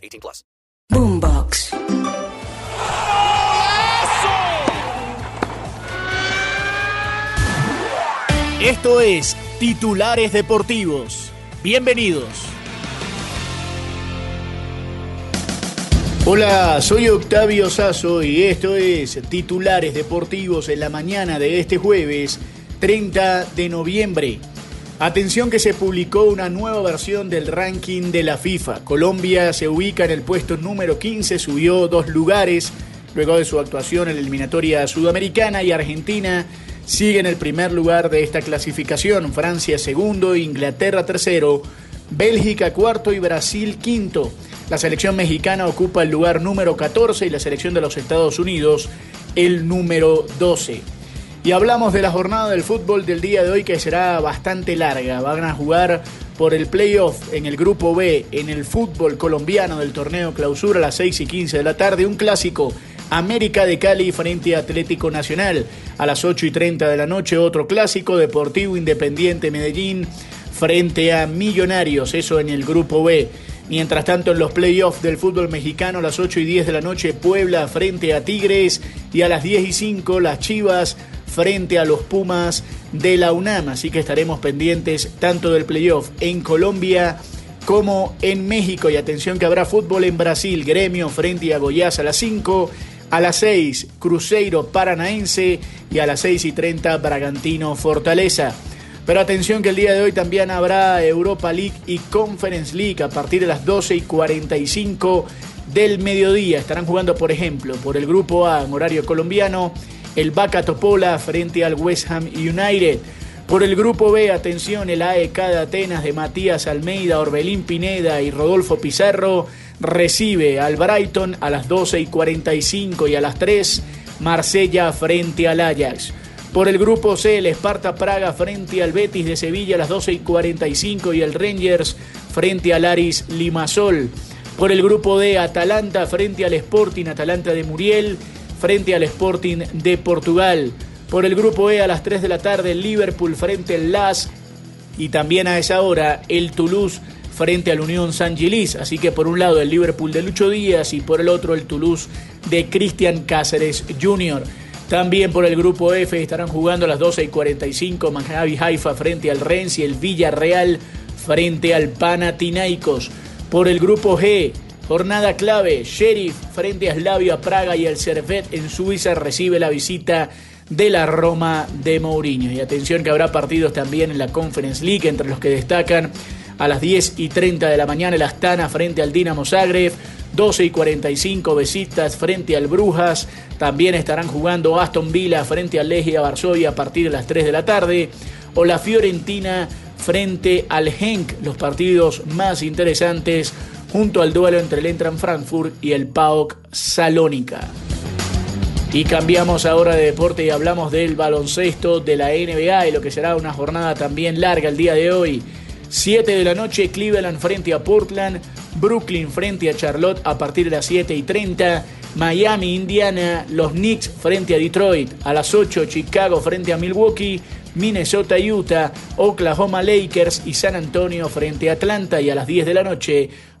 18 plus. Boombox. Esto es Titulares Deportivos. Bienvenidos. Hola, soy Octavio Sazo y esto es Titulares Deportivos en la mañana de este jueves 30 de noviembre. Atención que se publicó una nueva versión del ranking de la FIFA. Colombia se ubica en el puesto número 15, subió dos lugares luego de su actuación en la eliminatoria sudamericana y Argentina sigue en el primer lugar de esta clasificación. Francia segundo, Inglaterra tercero, Bélgica cuarto y Brasil quinto. La selección mexicana ocupa el lugar número 14 y la selección de los Estados Unidos el número 12. Y hablamos de la jornada del fútbol del día de hoy que será bastante larga. Van a jugar por el playoff en el grupo B en el fútbol colombiano del torneo clausura a las 6 y 15 de la tarde. Un clásico América de Cali frente a Atlético Nacional. A las 8 y 30 de la noche otro clásico Deportivo Independiente Medellín frente a Millonarios. Eso en el grupo B. Mientras tanto, en los playoffs del fútbol mexicano, a las 8 y 10 de la noche, Puebla frente a Tigres y a las 10 y 5 las Chivas frente a los Pumas de la UNAM. Así que estaremos pendientes tanto del playoff en Colombia como en México. Y atención que habrá fútbol en Brasil, Gremio frente a Goiás a las 5. A las 6, Cruzeiro Paranaense y a las 6 y 30, Bragantino Fortaleza. Pero atención que el día de hoy también habrá Europa League y Conference League a partir de las 12 y 45 del mediodía. Estarán jugando, por ejemplo, por el grupo A en horario colombiano, el Vaca Topola frente al West Ham United. Por el grupo B, atención, el AEK de Atenas de Matías Almeida, Orbelín Pineda y Rodolfo Pizarro recibe al Brighton a las 12 y 45 y a las 3 Marsella frente al Ajax. Por el grupo C, el Esparta Praga frente al Betis de Sevilla a las 12 y 45 y el Rangers frente al Aris Limasol. Por el grupo D, Atalanta frente al Sporting, Atalanta de Muriel frente al Sporting de Portugal. Por el grupo E a las 3 de la tarde, Liverpool frente al LAS y también a esa hora el Toulouse frente al Unión San Gilis. Así que por un lado el Liverpool de Lucho Díaz y por el otro el Toulouse de Cristian Cáceres Jr. También por el grupo F estarán jugando a las 12 y 45 Maccabi Haifa frente al Rennes y el Villarreal frente al Panathinaikos. Por el grupo G, jornada clave, Sheriff frente a Slavia Praga y el Servet en Suiza recibe la visita de la Roma de Mourinho. Y atención que habrá partidos también en la Conference League, entre los que destacan a las 10 y 30 de la mañana el Astana frente al Dinamo Zagreb, 12 y 45 Besitas frente al Brujas, también estarán jugando Aston Villa frente al Legia Varsovia a partir de las 3 de la tarde, o la Fiorentina frente al Henk, los partidos más interesantes junto al duelo entre el Entran Frankfurt y el PAOK Salónica. Y cambiamos ahora de deporte y hablamos del baloncesto de la NBA y lo que será una jornada también larga el día de hoy. 7 de la noche, Cleveland frente a Portland, Brooklyn frente a Charlotte a partir de las 7 y 30, Miami, Indiana, los Knicks frente a Detroit, a las 8 Chicago frente a Milwaukee, Minnesota, Utah, Oklahoma Lakers y San Antonio frente a Atlanta y a las 10 de la noche